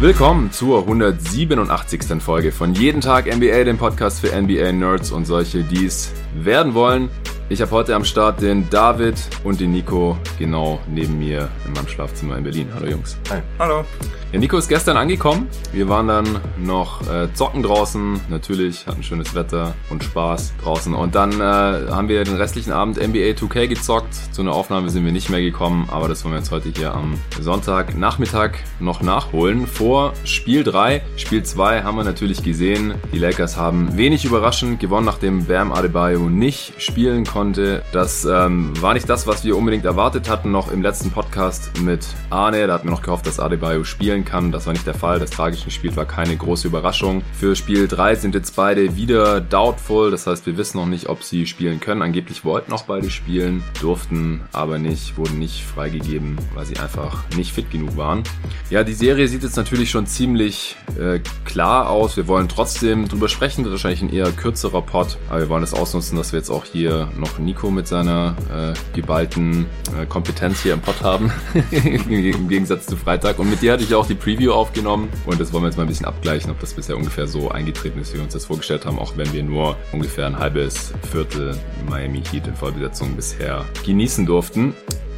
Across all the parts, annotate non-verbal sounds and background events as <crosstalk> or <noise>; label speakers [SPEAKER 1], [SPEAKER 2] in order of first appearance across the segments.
[SPEAKER 1] Willkommen zur 187. Folge von Jeden Tag NBA, dem Podcast für NBA-Nerds und solche, die es werden wollen. Ich habe heute am Start den David und den Nico genau neben mir in meinem Schlafzimmer in Berlin. Hallo Jungs.
[SPEAKER 2] Hi. Hallo.
[SPEAKER 1] Ja, Nico ist gestern angekommen. Wir waren dann noch äh, zocken draußen. Natürlich hatten schönes Wetter und Spaß draußen. Und dann äh, haben wir den restlichen Abend NBA 2K gezockt. Zu einer Aufnahme sind wir nicht mehr gekommen, aber das wollen wir jetzt heute hier am Sonntagnachmittag noch nachholen. Vor Spiel 3. Spiel 2 haben wir natürlich gesehen. Die Lakers haben wenig überraschend gewonnen, nachdem Bam Adebayo nicht spielen konnte konnte. Das ähm, war nicht das, was wir unbedingt erwartet hatten, noch im letzten Podcast mit Arne. Da hatten wir noch gehofft, dass Adebayo spielen kann. Das war nicht der Fall. Das tragische Spiel war keine große Überraschung. Für Spiel 3 sind jetzt beide wieder doubtful. Das heißt, wir wissen noch nicht, ob sie spielen können. Angeblich wollten auch beide spielen, durften aber nicht, wurden nicht freigegeben, weil sie einfach nicht fit genug waren. Ja, die Serie sieht jetzt natürlich schon ziemlich äh, klar aus. Wir wollen trotzdem drüber sprechen. Wird wahrscheinlich ein eher kürzerer Pod, aber wir wollen es ausnutzen, dass wir jetzt auch hier noch noch Nico mit seiner äh, geballten äh, Kompetenz hier im Pod haben. <laughs> Im Gegensatz zu Freitag. Und mit dir hatte ich auch die Preview aufgenommen. Und das wollen wir jetzt mal ein bisschen abgleichen, ob das bisher ungefähr so eingetreten ist, wie wir uns das vorgestellt haben, auch wenn wir nur ungefähr ein halbes Viertel Miami Heat in Vollbesetzung bisher genießen durften.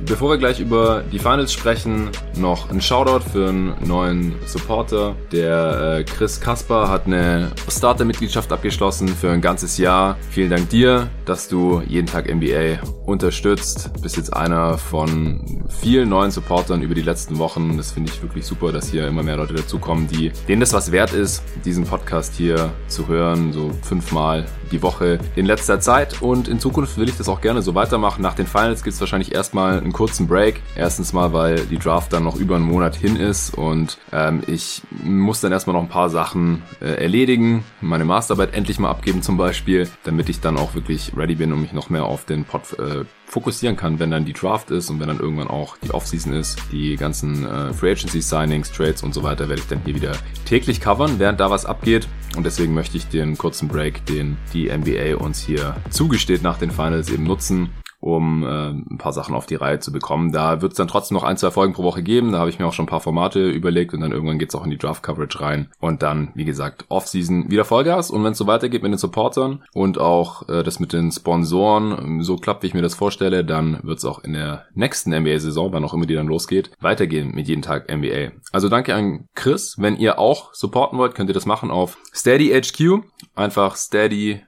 [SPEAKER 1] Bevor wir gleich über die Finals sprechen, noch ein Shoutout für einen neuen Supporter. Der äh, Chris Kasper hat eine Starter-Mitgliedschaft abgeschlossen für ein ganzes Jahr. Vielen Dank dir, dass du jeden Tag NBA unterstützt. Bist jetzt einer von vielen neuen Supportern über die letzten Wochen. Das finde ich wirklich super, dass hier immer mehr Leute dazukommen, die denen das was wert ist, diesen Podcast hier zu hören, so fünfmal die Woche in letzter Zeit. Und in Zukunft will ich das auch gerne so weitermachen. Nach den Finals gibt es wahrscheinlich erstmal einen kurzen Break. Erstens mal, weil die Draft dann noch über einen Monat hin ist und ähm, ich muss dann erstmal noch ein paar Sachen äh, erledigen, meine Masterarbeit endlich mal abgeben zum Beispiel, damit ich dann auch wirklich ready bin und mich noch mehr auf den Pod äh, fokussieren kann, wenn dann die Draft ist und wenn dann irgendwann auch die Offseason ist, die ganzen äh, Free Agency Signings, Trades und so weiter werde ich dann hier wieder täglich covern, während da was abgeht. Und deswegen möchte ich den kurzen Break, den die NBA uns hier zugesteht nach den Finals eben nutzen, um äh, ein paar Sachen auf die Reihe zu bekommen. Da wird es dann trotzdem noch ein, zwei Folgen pro Woche geben. Da habe ich mir auch schon ein paar Formate überlegt und dann irgendwann geht's auch in die Draft-Coverage rein. Und dann, wie gesagt, Off-Season wieder Vollgas. Und wenn es so weitergeht mit den Supportern und auch äh, das mit den Sponsoren ähm, so klappt, wie ich mir das vorstelle, dann wird es auch in der nächsten NBA-Saison, wann auch immer die dann losgeht, weitergehen mit jeden Tag NBA. Also danke an Chris. Wenn ihr auch supporten wollt, könnt ihr das machen auf Steady HQ. Einfach steadyhq.com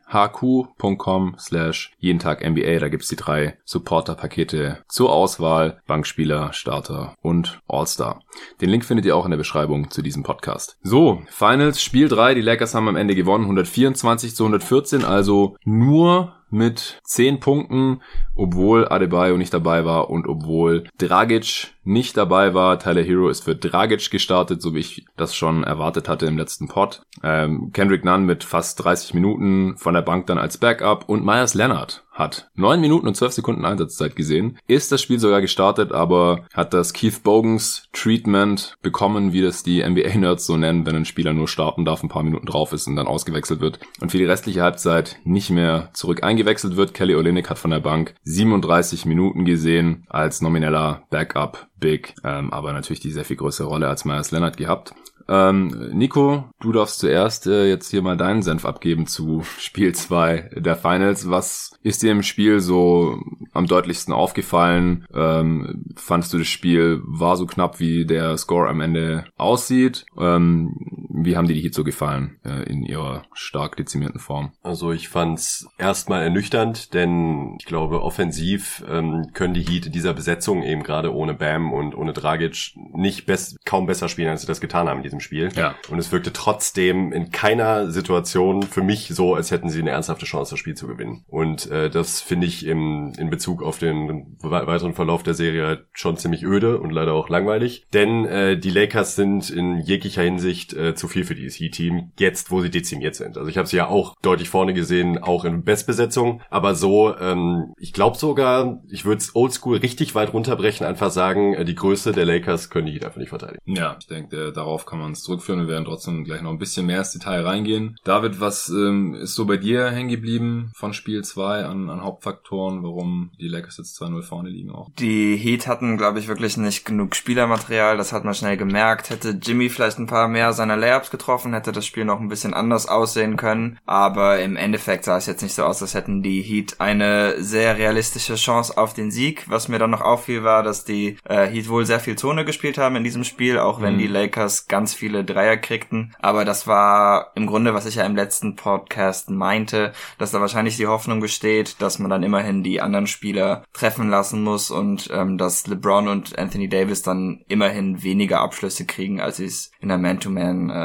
[SPEAKER 1] slash jeden Tag NBA. Da gibt's die drei Supporter-Pakete zur Auswahl, Bankspieler, Starter und All-Star. Den Link findet ihr auch in der Beschreibung zu diesem Podcast. So, Finals, Spiel 3. Die Lakers haben am Ende gewonnen, 124 zu 114, also nur mit 10 Punkten, obwohl Adebayo nicht dabei war und obwohl Dragic nicht dabei war. Tyler Hero ist für Dragic gestartet, so wie ich das schon erwartet hatte im letzten Pod. Ähm, Kendrick Nunn mit fast 30 Minuten von der Bank dann als Backup und Myers Leonard hat 9 Minuten und 12 Sekunden Einsatzzeit gesehen, ist das Spiel sogar gestartet, aber hat das Keith Bogans Treatment bekommen, wie das die NBA-Nerds so nennen, wenn ein Spieler nur starten darf, ein paar Minuten drauf ist und dann ausgewechselt wird und für die restliche Halbzeit nicht mehr zurück eingewechselt wird. Kelly Olynyk hat von der Bank 37 Minuten gesehen als nomineller Backup Big, ähm, aber natürlich die sehr viel größere Rolle als Myers Leonard gehabt. Ähm, Nico, du darfst zuerst äh, jetzt hier mal deinen Senf abgeben zu <laughs> Spiel 2 der Finals. Was ist dir im Spiel so am deutlichsten aufgefallen? Ähm, fandest du das Spiel war so knapp, wie der Score am Ende aussieht? Ähm, wie haben dir die Heat so gefallen äh, in ihrer stark dezimierten Form?
[SPEAKER 2] Also ich fand's erstmal ernüchternd, denn ich glaube, offensiv ähm, können die Heat in dieser Besetzung eben gerade ohne Bam und ohne Dragic nicht best kaum besser spielen, als sie das getan haben in diesem Spiel.
[SPEAKER 1] Ja.
[SPEAKER 2] Und es wirkte trotzdem in keiner Situation für mich so, als hätten sie eine ernsthafte Chance, das Spiel zu gewinnen. Und äh, das finde ich im, in Bezug auf den weiteren Verlauf der Serie halt schon ziemlich öde und leider auch langweilig. Denn äh, die Lakers sind in jeglicher Hinsicht äh, zu viel für dieses Heat-Team, jetzt wo sie dezimiert sind. Also ich habe sie ja auch deutlich vorne gesehen, auch in Bestbesetzung. Aber so, ähm, ich glaube sogar, ich würde es oldschool richtig weit runterbrechen, einfach sagen, äh, die Größe der Lakers können die Heat einfach nicht verteidigen.
[SPEAKER 1] Ja, ich denke, darauf kann man uns zurückführen. Wir werden trotzdem gleich noch ein bisschen mehr ins Detail reingehen. David, was ähm, ist so bei dir hängen geblieben von Spiel 2 an, an Hauptfaktoren, warum die Lakers jetzt 2-0 vorne liegen auch?
[SPEAKER 3] Die Heat hatten, glaube ich, wirklich nicht genug Spielermaterial. Das hat man schnell gemerkt. Hätte Jimmy vielleicht ein paar mehr seiner Layups getroffen, hätte das Spiel noch ein bisschen anders aussehen können. Aber im Endeffekt sah es jetzt nicht so aus, als hätten die Heat eine sehr realistische Chance auf den Sieg. Was mir dann noch auffiel, war, dass die äh, Heat wohl sehr viel Zone gespielt haben in diesem Spiel, auch wenn mhm. die Lakers ganz viele Dreier kriegten. Aber das war im Grunde, was ich ja im letzten Podcast meinte, dass da wahrscheinlich die Hoffnung besteht, dass man dann immerhin die anderen Spieler treffen lassen muss und ähm, dass LeBron und Anthony Davis dann immerhin weniger Abschlüsse kriegen, als sie es in der Man-to-Man-Coverage äh,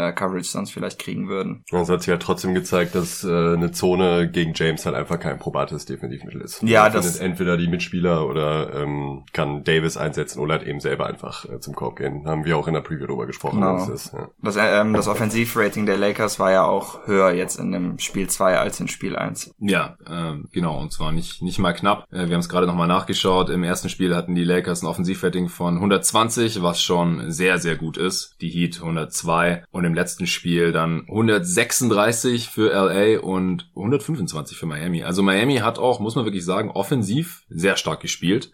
[SPEAKER 3] sonst vielleicht kriegen würden.
[SPEAKER 2] Es hat sich ja trotzdem gezeigt, dass äh, eine Zone gegen James halt einfach kein probates Defensivmittel ist.
[SPEAKER 3] Ja, Man das
[SPEAKER 2] entweder die Mitspieler oder ähm, kann Davis einsetzen oder halt eben selber einfach äh, zum Korb gehen. Haben wir auch in der Preview darüber gesprochen.
[SPEAKER 3] Genau. Das, ist, ja. das, äh, ähm, das Offensivrating der Lakers war ja auch höher jetzt in dem Spiel 2 als in Spiel 1.
[SPEAKER 1] Ja, äh, genau. Und zwar nicht, nicht mal knapp. Äh, wir haben es gerade nochmal nachgeschaut. Im ersten Spiel hatten die Lakers ein Offensivrating von 120, was schon sehr, sehr gut ist. Die Heat 102 und im letzten Spiel dann 136 für LA und 125 für Miami. Also Miami hat auch, muss man wirklich sagen, offensiv sehr stark gespielt.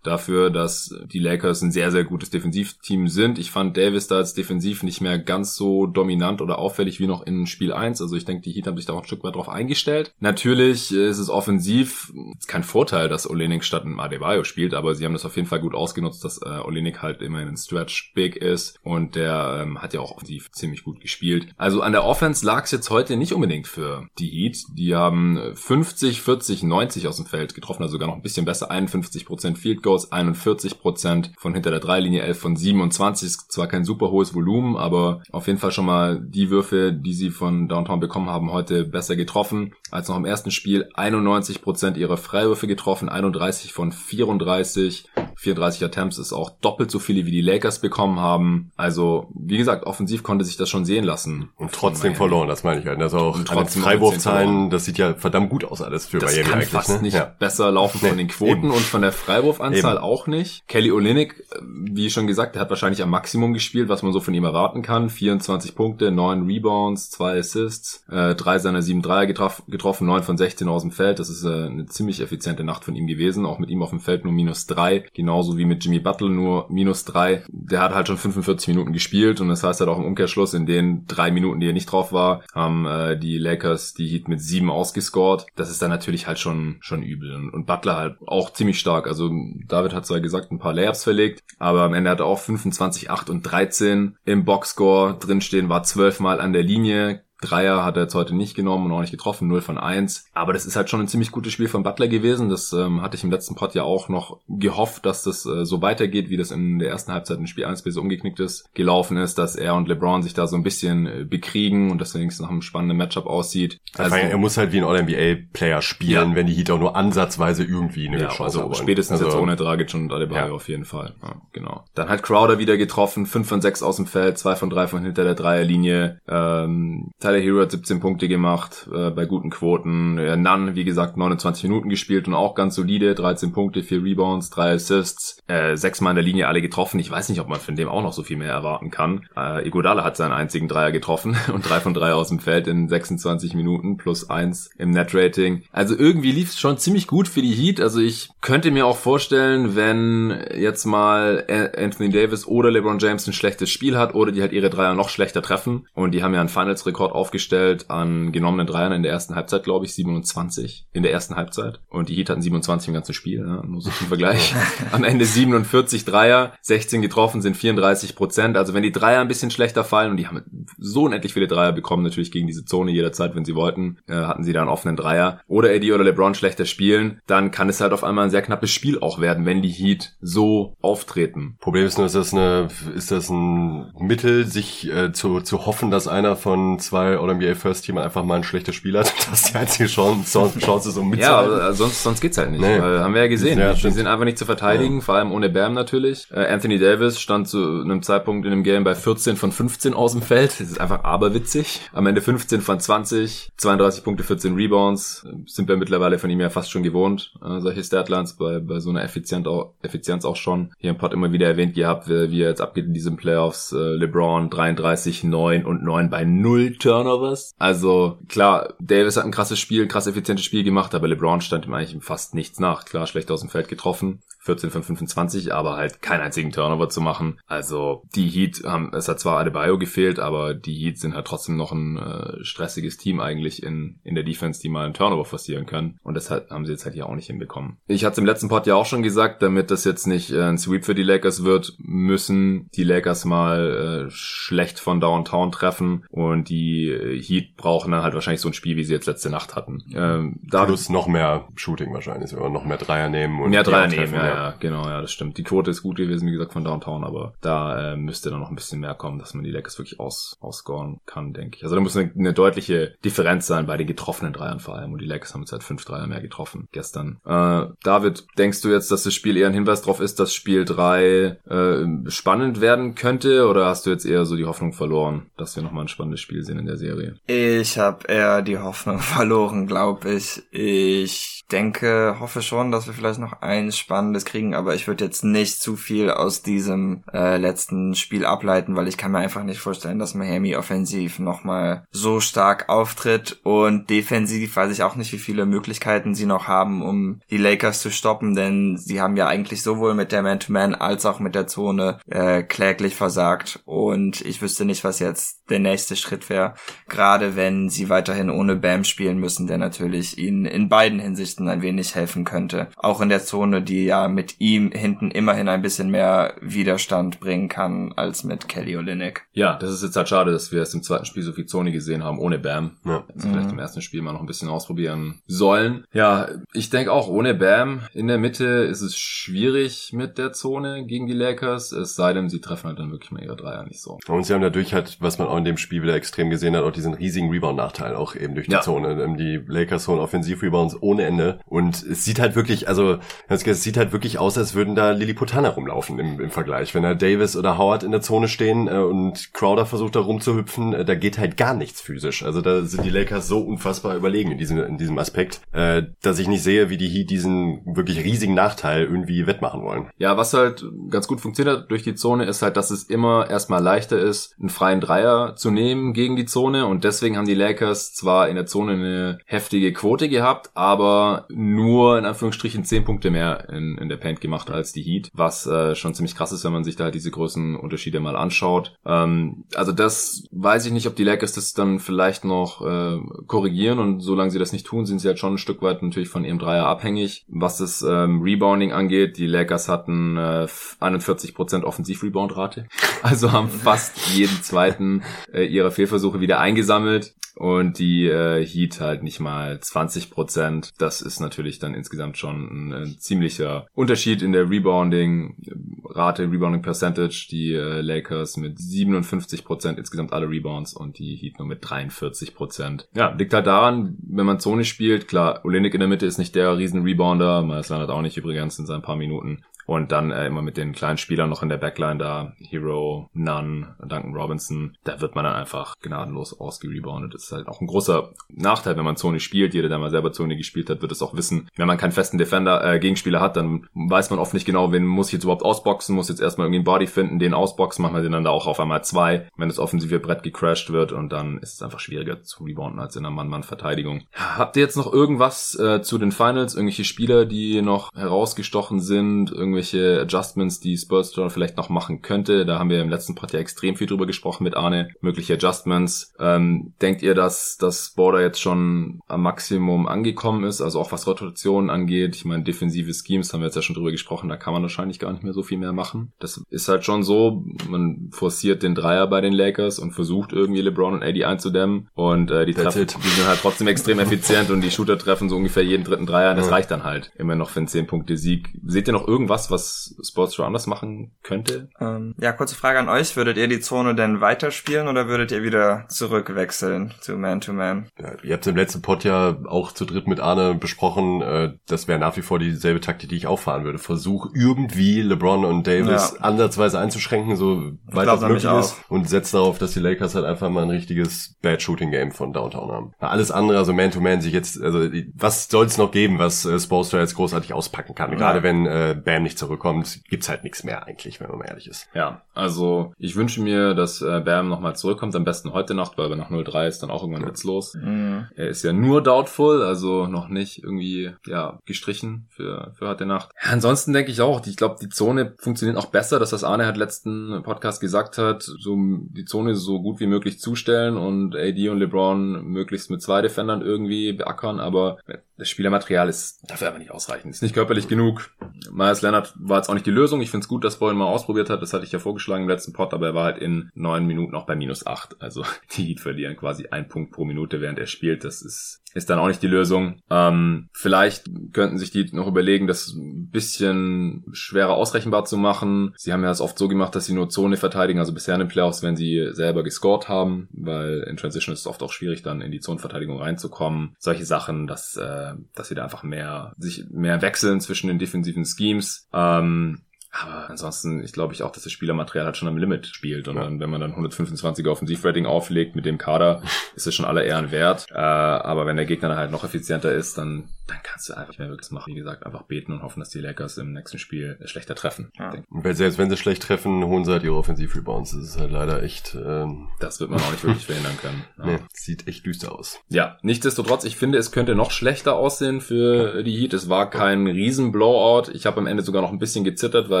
[SPEAKER 1] Dafür, dass die Lakers ein sehr, sehr gutes Defensivteam sind. Ich fand Davis da als defensiv nicht mehr ganz so dominant oder auffällig wie noch in Spiel 1. Also ich denke, die Heat haben sich da auch ein Stück weit drauf eingestellt. Natürlich ist es offensiv ist kein Vorteil, dass Olenek statt einem Adebayo spielt, aber sie haben das auf jeden Fall gut ausgenutzt, dass äh, Olenek halt immerhin ein Stretch Big ist und der ähm, hat ja auch offensiv ziemlich gut gespielt. Also an der Offense lag es jetzt heute nicht unbedingt für die Heat. Die haben 50, 40, 90 aus dem Feld getroffen, also sogar noch ein bisschen besser. 51% Field Goals, 41% von hinter der Dreilinie, 11 von 27. Ist zwar kein super hohes Volumen, aber auf jeden Fall schon mal die Würfe, die sie von Downtown bekommen haben, heute besser getroffen als noch im ersten Spiel. 91% ihrer Freiwürfe getroffen, 31 von 34. 34 Attempts ist auch doppelt so viele, wie die Lakers bekommen haben. Also, wie gesagt, offensiv konnte sich das schon sehen lassen.
[SPEAKER 2] Und trotzdem verloren, das meine ich halt. Also auch trotzdem Freiwurfzahlen, das sieht ja verdammt gut aus alles für
[SPEAKER 1] das
[SPEAKER 2] Miami
[SPEAKER 1] kann
[SPEAKER 2] eigentlich.
[SPEAKER 1] fast
[SPEAKER 2] ne?
[SPEAKER 1] nicht
[SPEAKER 2] ja.
[SPEAKER 1] besser laufen von
[SPEAKER 2] Nee,
[SPEAKER 1] den Quoten
[SPEAKER 2] eben.
[SPEAKER 1] und von der Freiwurfanzahl
[SPEAKER 2] Eben.
[SPEAKER 1] auch nicht. Kelly Olynyk, wie schon gesagt, der hat wahrscheinlich am Maximum gespielt, was man so von ihm erwarten kann. 24 Punkte, 9 Rebounds, 2 Assists, äh, 3 seiner 7 Dreier getroffen, getroffen, 9 von 16 aus dem Feld. Das ist äh, eine ziemlich effiziente Nacht von ihm gewesen. Auch mit ihm auf dem Feld nur minus 3. Genauso wie mit Jimmy Butler nur minus 3. Der hat halt schon 45 Minuten gespielt und das heißt halt auch im Umkehrschluss, in den drei Minuten, die er nicht drauf war, haben äh, die Lakers die Heat mit 7 ausgescored. Das ist dann natürlich halt schon, schon übel. Und, Butler halt auch ziemlich stark. Also David hat zwar gesagt, ein paar Layups verlegt, aber am Ende hat er auch 25, 8 und 13 im Boxscore drinstehen, war 12 Mal an der Linie. Dreier hat er jetzt heute nicht genommen und auch nicht getroffen, 0 von 1. Aber das ist halt schon ein ziemlich gutes Spiel von Butler gewesen. Das ähm, hatte ich im letzten Pod ja auch noch gehofft, dass das äh, so weitergeht, wie das in der ersten Halbzeit in Spiel 1 bis so umgeknickt ist, gelaufen ist, dass er und LeBron sich da so ein bisschen äh, bekriegen und das wenigstens nach einem spannenden Matchup aussieht.
[SPEAKER 2] Also, er muss halt wie ein All-NBA-Player spielen,
[SPEAKER 1] Ja.
[SPEAKER 2] wenn die Heat auch nur ansatzweise irgendwie eine
[SPEAKER 1] Ja,
[SPEAKER 2] Chance
[SPEAKER 1] also
[SPEAKER 2] erobern.
[SPEAKER 1] spätestens
[SPEAKER 2] also,
[SPEAKER 1] jetzt ohne Dragic und Adebayo
[SPEAKER 2] Ja.
[SPEAKER 1] auf jeden Fall. Ja, genau. Dann hat Crowder wieder getroffen, 5 von 6 aus dem Feld, 2 von 3 von hinter der Dreierlinie. Ähm, Tyler Hero hat 17 Punkte gemacht äh, bei guten Quoten. Ja, Nunn, wie gesagt, 29 Minuten gespielt und auch ganz solide, 13 Punkte, 4 Rebounds, 3 Assists, äh, 6 Mal in der Linie alle getroffen. Ich weiß nicht, ob man von dem auch noch so viel mehr erwarten kann. Äh, Iguodala hat seinen einzigen Dreier getroffen <laughs> und 3 von 3 aus dem Feld in 26 Minuten plus 1 im Net-Rating. Also irgendwie lief es schon ziemlich gut für die Heat. Also ich könnte mir auch vorstellen, wenn jetzt mal Anthony Davis oder LeBron James ein schlechtes Spiel hat oder die halt ihre Dreier noch schlechter treffen und die haben ja einen Finals-Rekord aufgestellt an genommenen Dreiern in der ersten Halbzeit, glaube ich, 27 in der ersten Halbzeit und die Heat hatten 27 im ganzen Spiel, ja, nur so zum Vergleich. <laughs> Am Ende 47 Dreier, 16 getroffen sind 34 Prozent. Also wenn die Dreier ein bisschen schlechter fallen und die haben so unendlich viele Dreier bekommen, natürlich gegen diese Zone jederzeit, wenn sie wollten, äh, hatten sie da einen offenen Dreier. Oder Eddie oder LeBron schlechter spielen, dann kann es halt auf einmal ein sehr knappes Spiel auch werden, wenn die Heat so auftreten.
[SPEAKER 2] Problem ist nur, ist das eine, ist das ein Mittel, sich äh, zu, zu hoffen, dass einer von zwei bei All-NBA First Team einfach mal ein schlechtes Spiel hat. <laughs> Das ist die einzige Chance, Chance ist, um mitzuhalten.
[SPEAKER 1] Ja, sonst, sonst geht's halt nicht. Nee. Haben wir ja gesehen. Ja, die, sind einfach nicht zu verteidigen, ja. vor allem ohne Bam natürlich. Äh, Anthony Davis stand zu einem Zeitpunkt in dem Game bei 14 von 15 aus dem Feld. Das ist einfach aberwitzig. Am Ende 15 von 20, 32 Punkte, 14 Rebounds. Sind wir mittlerweile von ihm ja fast schon gewohnt. Äh, solche Statlines bei, bei so einer Effizienz auch, Effizienz auch schon. Hier im Pod immer wieder erwähnt gehabt, wie er jetzt abgeht in diesen Playoffs. Äh, LeBron 33, 9 und 9 bei 0 Turnovers. Also klar, Davis hat ein krasses Spiel, krass effizientes Spiel gemacht, aber LeBron stand ihm eigentlich fast nichts nach. Klar, schlecht aus dem Feld getroffen. 14 von 25, aber halt keinen einzigen Turnover zu machen. Also die Heat haben, es hat zwar Adebayo gefehlt, aber die Heat sind halt trotzdem noch ein äh, stressiges Team eigentlich in, in der Defense, die mal einen Turnover forcieren können. Und deshalb haben sie jetzt halt hier auch nicht hinbekommen. Ich hatte es im letzten Pod ja auch schon gesagt, damit das jetzt nicht äh, ein Sweep für die Lakers wird, müssen die Lakers mal äh, schlecht von Downtown treffen und die äh, Heat brauchen dann halt wahrscheinlich so ein Spiel, wie sie jetzt letzte Nacht hatten.
[SPEAKER 2] Ähm, da Plus noch mehr Shooting wahrscheinlich, oder noch mehr Dreier nehmen.
[SPEAKER 1] Und mehr Dreier nehmen, ja, ja, genau, ja, das stimmt. Die Quote ist gut gewesen, wie gesagt, von Downtown, aber da äh, müsste dann noch ein bisschen mehr kommen, dass man die Lakers wirklich aus, ausscoren kann, denke ich. Also da muss eine, eine deutliche Differenz sein bei den getroffenen Dreiern vor allem. Und die Lakers haben jetzt halt fünf Dreier mehr getroffen gestern. Äh, David, denkst du jetzt, dass das Spiel eher ein Hinweis darauf ist, dass Spiel drei äh, spannend werden könnte? Oder hast du jetzt eher so die Hoffnung verloren, dass wir nochmal ein spannendes Spiel sehen in der Serie?
[SPEAKER 3] Ich habe eher die Hoffnung <laughs> verloren, glaube ich. Ich denke, hoffe schon, dass wir vielleicht noch ein spannendes kriegen, aber ich würde jetzt nicht zu viel aus diesem äh, letzten Spiel ableiten, weil ich kann mir einfach nicht vorstellen, dass Miami offensiv nochmal so stark auftritt und defensiv weiß ich auch nicht, wie viele Möglichkeiten sie noch haben, um die Lakers zu stoppen, denn sie haben ja eigentlich sowohl mit der Man-to-Man -Man als auch mit der Zone äh, kläglich versagt und ich wüsste nicht, was jetzt der nächste Schritt wäre, gerade wenn sie weiterhin ohne Bam spielen müssen, der natürlich ihnen in beiden Hinsichten ein wenig helfen könnte. Auch in der Zone, die ja mit ihm hinten immerhin ein bisschen mehr Widerstand bringen kann als mit Kelly Olynyk.
[SPEAKER 1] Ja, das ist jetzt halt schade, dass wir erst im zweiten Spiel so viel Zone gesehen haben, ohne Bam. Ja. Also mhm. vielleicht im ersten Spiel mal noch ein bisschen ausprobieren sollen. Ja, ich denke auch, ohne Bam in der Mitte ist es schwierig mit der Zone gegen die Lakers, es sei denn, sie treffen halt dann wirklich mal ihre Dreier nicht so.
[SPEAKER 2] Und sie haben dadurch halt, was man auch in dem Spiel wieder extrem gesehen hat, auch diesen riesigen Rebound-Nachteil auch eben durch die ja. Zone. Ähm, die Lakers holen Offensiv-Rebounds ohne Ende und es sieht halt wirklich, also es sieht halt wirklich aus, als würden da Lilliputaner rumlaufen im, im Vergleich. Wenn da Davis oder Howard in der Zone stehen äh, und Crowder versucht da rumzuhüpfen, äh, da geht halt gar nichts physisch. Also da sind die Lakers so unfassbar überlegen in diesem, in diesem Aspekt, äh, dass ich nicht sehe, wie die Heat diesen wirklich riesigen Nachteil irgendwie wettmachen wollen.
[SPEAKER 1] Ja, was halt ganz gut funktioniert durch die Zone ist halt, dass es immer erstmal leichter ist, einen freien Dreier zu nehmen gegen die Zone und deswegen haben die Lakers zwar in der Zone eine heftige Quote gehabt, aber nur in Anführungsstrichen zehn Punkte mehr in, in der Paint gemacht als die Heat, was äh, schon ziemlich krass ist, wenn man sich da diese großen mal anschaut. Ähm, also das weiß ich nicht, ob die Lakers das dann vielleicht noch äh, korrigieren und solange sie das nicht tun, sind sie halt schon ein Stück weit natürlich von ihrem Dreier abhängig. Was das ähm, Rebounding angeht, die Lakers hatten äh, 41% Offensiv-Rebound-Rate, <laughs> also haben fast jeden zweiten äh, ihrer Fehlversuche wieder eingesammelt und die äh, Heat halt nicht mal 20 Prozent. Das ist natürlich dann insgesamt schon ein, ein ziemlicher Unterschied in der Rebounding-Rate, Rebounding Percentage. Die äh, Lakers mit 57 Prozent insgesamt alle Rebounds und die Heat nur mit 43 Prozent. Ja, liegt halt daran, wenn man Zone spielt, klar, Olenek in der Mitte ist nicht der riesen Rebounder, Miles Leonard auch nicht übrigens in seinen paar Minuten. Und dann äh, immer mit den kleinen Spielern noch in der Backline da, Hero, Nunn, Duncan Robinson, da wird man dann einfach gnadenlos ausgereboundet. Das ist halt auch ein großer Nachteil, wenn man Zone spielt. Jeder, der mal selber Zone gespielt hat, wird es auch wissen. Wenn man keinen festen Defender, äh, Gegenspieler hat, dann weiß man oft nicht genau, wen muss ich jetzt überhaupt ausboxen, muss jetzt erstmal irgendwie einen Body finden, den ausboxen, machen wir den dann da auch auf einmal zwei, wenn das offensive Brett gecrashed wird und dann ist es einfach schwieriger zu rebounden als in einer Mann-Mann-Verteidigung. Habt ihr jetzt noch irgendwas äh, zu den Finals? Irgendwelche Spieler, die noch herausgestochen sind? Irgendwelche Adjustments, die Spurs vielleicht noch machen könnte. Da haben wir im letzten Part ja extrem viel drüber gesprochen mit Arne. Mögliche Adjustments. Ähm, denkt ihr, dass das Border jetzt schon am Maximum angekommen ist? Also auch was Rotationen angeht. Ich meine, defensive Schemes haben wir jetzt ja schon drüber gesprochen. Da kann man wahrscheinlich gar nicht mehr so viel mehr machen. Das ist halt schon so. Man forciert den Dreier bei den Lakers und versucht irgendwie LeBron und AD einzudämmen. Und äh, die, treffen, die sind halt trotzdem extrem effizient und die Shooter treffen so ungefähr jeden dritten Dreier. Das ja. reicht dann halt immer noch für einen 10-Punkte-Sieg. Seht ihr noch irgendwas was, was Sportstra anders machen könnte?
[SPEAKER 3] Ähm, ja, kurze Frage an euch. Würdet ihr die Zone denn weiterspielen oder würdet ihr wieder zurückwechseln zu Man-to-Man?
[SPEAKER 2] Ja, ihr habt im letzten Pod ja auch zu dritt mit Arne besprochen, äh, das wäre nach wie vor dieselbe Taktik, die ich auch fahren würde. Versuch irgendwie LeBron und Davis ja. ansatzweise einzuschränken, so weit das möglich ist und setzt darauf, dass die Lakers halt einfach mal ein richtiges Bad-Shooting-Game von Downtown haben. Alles andere, also Man-to-Man, sich jetzt, also was soll es noch geben, was äh, Spolstra jetzt großartig auspacken kann? Ja. Gerade wenn äh, Bam nicht zurückkommt, gibt's halt nichts mehr eigentlich, wenn man mal ehrlich ist.
[SPEAKER 1] Ja, also ich wünsche mir, dass äh, Bam nochmal zurückkommt, am besten heute Nacht, weil nach 0-3 ist dann auch irgendwann ja. witzlos. Mhm. Er ist ja nur doubtful, also noch nicht irgendwie ja gestrichen für, für heute Nacht. Ja, ansonsten denke ich auch, ich glaube, die Zone funktioniert auch besser, dass das Arne hat letzten Podcast gesagt hat, so die Zone so gut wie möglich zustellen und AD und LeBron möglichst mit zwei Defendern irgendwie beackern, aber das Spielermaterial ist dafür aber nicht ausreichend. Ist nicht körperlich genug. Miles Leonard war jetzt auch nicht die Lösung. Ich finde es gut, dass Boyle mal ausprobiert hat. Das hatte ich ja vorgeschlagen im letzten Pod, aber er war halt in neun Minuten auch bei minus acht. Also <laughs> die Heat verlieren quasi ein Punkt pro Minute, während er spielt. Das ist, ist dann auch nicht die Lösung. Ähm, vielleicht könnten sich die noch überlegen, das ein bisschen schwerer ausrechenbar zu machen. Sie haben ja es oft so gemacht, dass sie nur Zone verteidigen, also bisher in den Playoffs, wenn sie selber gescored haben, weil in Transition ist es oft auch schwierig, dann in die Zonenverteidigung reinzukommen. Solche Sachen, dass äh, dass sie da einfach mehr, sich mehr wechseln zwischen den defensiven Schemes. Ähm, aber ansonsten, ich glaube ich auch, dass das Spielermaterial halt schon am Limit spielt. Und ja. dann, wenn man dann 125er Offensivrating auflegt mit dem Kader, <laughs> ist es schon aller Ehren wert. Äh, aber wenn der Gegner dann halt noch effizienter ist, dann, dann kannst du einfach nicht mehr wirklich machen. Wie gesagt, einfach beten und hoffen, dass die Lakers im nächsten Spiel schlechter treffen.
[SPEAKER 2] Ja. Und selbst wenn sie schlecht treffen, holen sie halt ihre Offensivrebounds. Das ist halt leider echt... Ähm
[SPEAKER 1] das wird man auch nicht wirklich <laughs> verhindern können.
[SPEAKER 2] Ja. Nee, sieht echt düster aus.
[SPEAKER 1] Ja, nichtsdestotrotz, ich finde, es könnte noch schlechter aussehen für die Heat. Es war kein Riesen-Blowout. Ich habe am Ende sogar noch ein bisschen gezittert, weil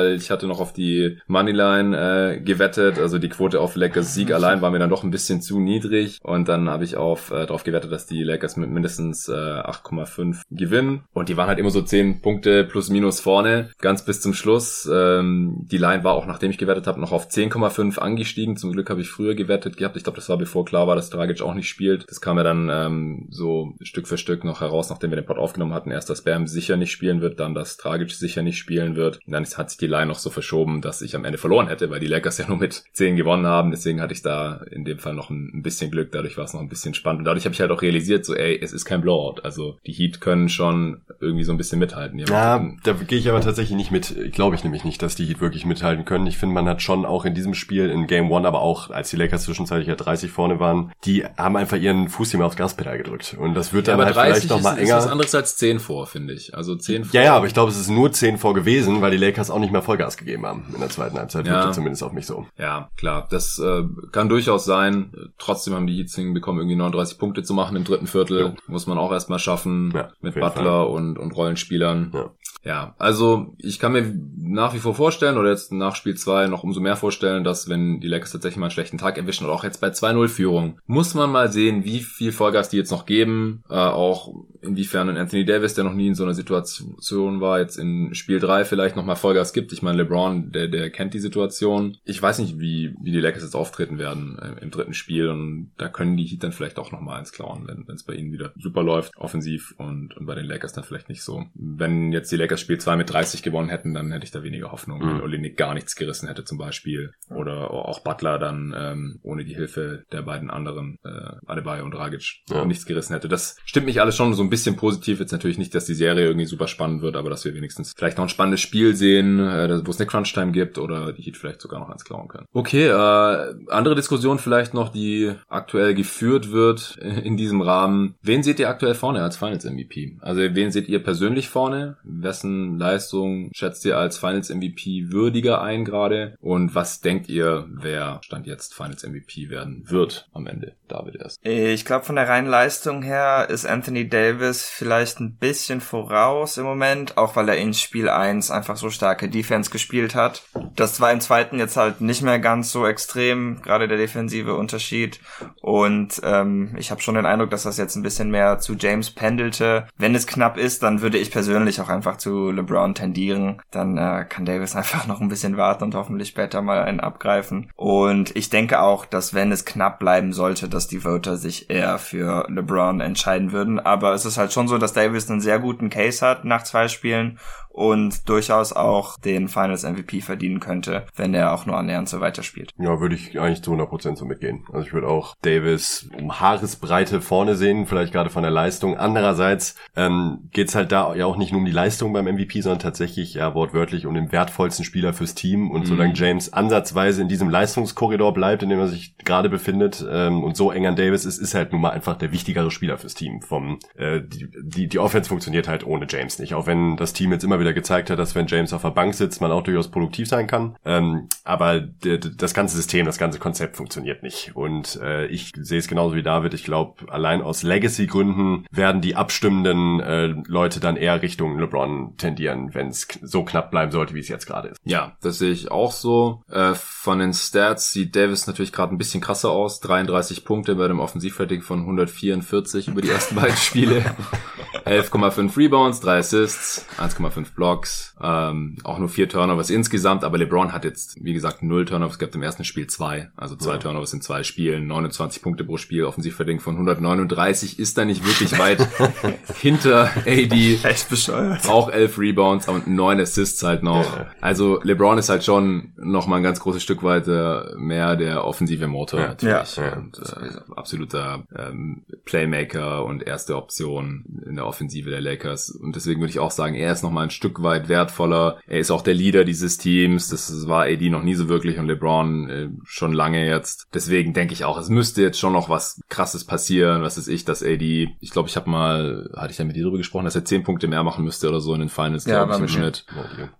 [SPEAKER 1] weil ich hatte noch auf die Moneyline äh, gewettet. Also die Quote auf Lakers Sieg allein war mir dann doch ein bisschen zu niedrig. Und dann habe ich auf äh, darauf gewettet, dass die Lakers mit mindestens äh, 8,5 gewinnen. Und die waren halt immer so 10 Punkte plus minus vorne, ganz bis zum Schluss. Ähm, die Line war auch, nachdem ich gewettet habe, noch auf 10,5 angestiegen. Zum Glück habe ich früher gewettet gehabt. Ich glaube, das war bevor klar war, dass Dragic auch nicht spielt. Das kam ja dann ähm, so Stück für Stück noch heraus, nachdem wir den Pod aufgenommen hatten. Erst, dass Bam sicher nicht spielen wird, dann, dass Dragic sicher nicht spielen wird. Und dann hat sich die Line noch so verschoben, dass ich am Ende verloren hätte, weil die Lakers ja <laughs> nur mit 10 gewonnen haben. Deswegen hatte ich da in dem Fall noch ein, bisschen Glück. Dadurch war es noch ein bisschen spannend. Und dadurch habe ich halt auch realisiert, so, ey, es ist kein Blowout. Also die Heat können schon irgendwie so ein bisschen mithalten.
[SPEAKER 2] Ja, da gehe ich aber tatsächlich nicht mit. Glaube ich nämlich nicht, dass die Heat wirklich mithalten können. Ich finde, man hat schon auch in diesem Spiel, in Game One, aber auch als die Lakers zwischenzeitlich ja 30 vorne waren, die haben einfach ihren Fuß immer aufs Gaspedal gedrückt. Und das wird dann ja, halt vielleicht noch mal enger. Das
[SPEAKER 1] ist was anderes als 10 vor, finde ich. Also 10 vor.
[SPEAKER 2] Ja, ja, aber ich glaube, es ist nur 10 vor gewesen, weil die Lakers auch nicht mehr Vollgas gegeben haben in der zweiten Halbzeit. Ja. Zumindest auf mich so.
[SPEAKER 1] Ja, klar. Das äh, kann durchaus sein. Trotzdem haben die Heats bekommen, irgendwie 39 Punkte zu machen im dritten Viertel. Ja. Muss man auch erstmal schaffen ja, mit Butler und, und Rollenspielern. Ja. Ja, also ich kann mir nach wie vor vorstellen, oder jetzt nach Spiel 2 noch umso mehr vorstellen, dass wenn die Lakers tatsächlich mal einen schlechten Tag erwischen oder auch jetzt bei 2-0-Führung, muss man mal sehen, wie viel Vollgas die jetzt noch geben, äh, auch inwiefern ein Anthony Davis, der noch nie in so einer Situation war, jetzt in Spiel 3 vielleicht nochmal Vollgas gibt. Ich meine, LeBron, der, der kennt die Situation. Ich weiß nicht, wie, wie die Lakers jetzt auftreten werden äh, im dritten Spiel und da können die Heat dann vielleicht auch nochmal eins klauen, wenn es bei ihnen wieder super läuft, offensiv und, und bei den Lakers dann vielleicht nicht so. Wenn jetzt die Lakers Lakers Spiel 2 mit 30 gewonnen hätten, dann hätte ich da weniger Hoffnung, mhm. wenn Olinik gar nichts gerissen hätte zum Beispiel. Oder auch Butler dann ähm, ohne die Hilfe der beiden anderen, äh, Adebayo und Dragic, ja. nichts gerissen hätte. Das stimmt mich alles schon so ein bisschen positiv. Jetzt natürlich nicht, dass die Serie irgendwie super spannend wird, aber dass wir wenigstens vielleicht noch ein spannendes Spiel sehen, äh, wo es eine Crunch-Time gibt oder die Heat vielleicht sogar noch eins klauen können. Okay, äh, andere Diskussion vielleicht noch, die aktuell geführt wird <laughs> in diesem Rahmen. Wen seht ihr aktuell vorne als Finals-MVP? Also wen seht ihr persönlich vorne? Wessen wessen Leistung schätzt ihr als Finals MVP würdiger ein gerade? Und was denkt ihr, wer Stand jetzt Finals MVP werden wird am Ende? David erst.
[SPEAKER 3] Ich glaube, von der reinen Leistung her ist Anthony Davis vielleicht ein bisschen voraus im Moment, auch weil er in Spiel 1 einfach so starke Defense gespielt hat. Das war im zweiten jetzt halt nicht mehr ganz so extrem, gerade der defensive Unterschied. Und ähm, ich habe schon den Eindruck, dass das jetzt ein bisschen mehr zu James pendelte. Wenn es knapp ist, dann würde ich persönlich auch einfach zu zu LeBron tendieren, dann äh, kann Davis <laughs> einfach noch ein bisschen warten und hoffentlich später mal einen abgreifen. Und ich denke auch, dass wenn es knapp bleiben sollte, dass die Voter sich eher für LeBron entscheiden würden. Aber es ist halt schon so, dass Davis einen sehr guten Case hat nach zwei Spielen und durchaus auch den Finals MVP verdienen könnte, wenn er auch nur annähernd so weiterspielt.
[SPEAKER 2] Ja, würde ich eigentlich zu 100% so mitgehen. Also ich würde auch Davis um Haaresbreite vorne sehen, vielleicht gerade von der Leistung. Andererseits ähm, geht halt da ja auch nicht nur um die Leistung beim MVP, sondern tatsächlich ja wortwörtlich um den wertvollsten Spieler fürs Team. Und mhm. solange James ansatzweise in diesem Leistungskorridor bleibt, in dem er sich gerade befindet ähm, und so eng an Davis ist, ist halt nun mal einfach der wichtigere Spieler fürs Team. Vom äh, die, die, die Offense funktioniert halt ohne James nicht. Auch wenn das Team jetzt immer wieder gezeigt hat, dass wenn James auf der Bank sitzt, man auch durchaus produktiv sein kann. Ähm, aber das ganze System, das ganze Konzept funktioniert nicht. Und äh, ich sehe es genauso wie David. Ich glaube, allein aus Legacy-Gründen werden die abstimmenden äh, Leute dann eher Richtung LeBron tendieren, wenn es so knapp bleiben sollte, wie es jetzt gerade ist.
[SPEAKER 1] Ja, das sehe ich auch so. Äh, von den Stats sieht Davis natürlich gerade ein bisschen krasser aus. 33 Punkte bei dem Offensivrating von 144 über die ersten beiden Spiele. <laughs> 11,5 Rebounds, 3 Assists, 1,5 Blocks, ähm, auch nur 4 Turnovers insgesamt, aber LeBron hat jetzt, wie gesagt, 0 Turnovers gehabt im ersten Spiel 2, also 2 ja. Turnovers in 2 Spielen, 29 Punkte pro Spiel, Offensivrating von 139 ist da nicht wirklich weit <laughs> hinter AD.
[SPEAKER 3] Echt bescheuert.
[SPEAKER 1] Auch 11 Rebounds und 9 Assists halt noch. Ja. Also LeBron ist halt schon noch mal ein ganz großes Stück weiter mehr der offensive Motor ja. natürlich. Ja. Und, äh, absoluter ähm, Playmaker und erste Option in der Offensive der Lakers. Und deswegen würde ich auch sagen, er ist noch mal ein Stück weit wertvoller. Er ist auch der Leader dieses Teams. Das war AD noch nie so wirklich und LeBron äh, schon lange jetzt. Deswegen denke ich auch, es müsste jetzt schon noch was krasses passieren. Was ist ich, dass AD, ich glaube, ich habe mal, hatte ich ja mit dir darüber gesprochen, dass er zehn Punkte mehr machen müsste oder so in den Finals, ja, glaube ich, im Schnitt.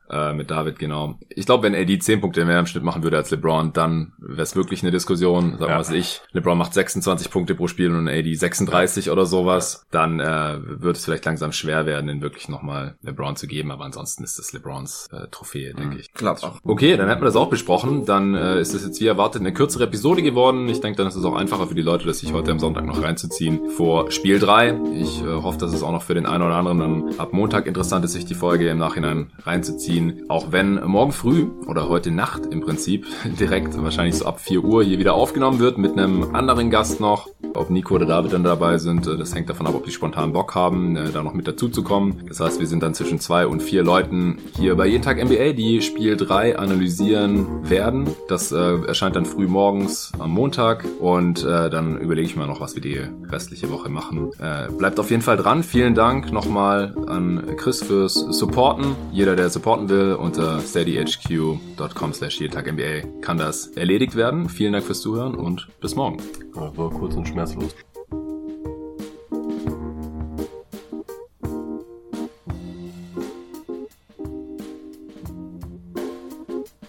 [SPEAKER 1] Äh, mit David, genau. Ich glaube, wenn AD zehn Punkte mehr im Schnitt machen würde als LeBron, dann wäre es wirklich eine Diskussion. Sagen wir ja. was ich. LeBron macht 26 Punkte pro Spiel und AD 36 oder sowas. Dann äh, wird es vielleicht langsam schwer werden, den wirklich nochmal LeBron zu geben. Aber ansonsten ist das LeBrons äh, Trophäe, denke mhm. ich.
[SPEAKER 3] Klappt auch.
[SPEAKER 1] Okay, dann hätten wir das auch besprochen. Dann äh, ist es jetzt wie erwartet eine kürzere Episode geworden. Ich denke, dann ist es auch einfacher für die Leute, das sich heute am Sonntag noch reinzuziehen vor Spiel 3. Ich äh, hoffe, dass es auch noch für den einen oder anderen dann ab Montag interessant ist, sich die Folge im Nachhinein reinzuziehen. Auch wenn morgen früh oder heute Nacht im Prinzip <laughs> direkt wahrscheinlich so ab 4 Uhr hier wieder aufgenommen wird mit einem anderen Gast noch. Ob Nico oder David dann dabei sind, äh, das hängt davon ab, ob die spontan Bock haben, äh, da noch mit dazu zu kommen. Das heißt, wir sind dann zwischen zwei und vier Leuten hier bei Jeden Tag NBA, die Spiel 3 analysieren werden. Das äh, erscheint dann früh morgens am Montag und äh, dann überlege ich mal noch, was wir die restliche Woche machen. Äh, bleibt auf jeden Fall dran. Vielen Dank nochmal an Chris fürs Supporten. Jeder, der supporten will, unter steadyhq.com slash jeden Tag NBA kann das erledigt werden. Vielen Dank fürs Zuhören und bis morgen.
[SPEAKER 2] war kurz und schmerzlos.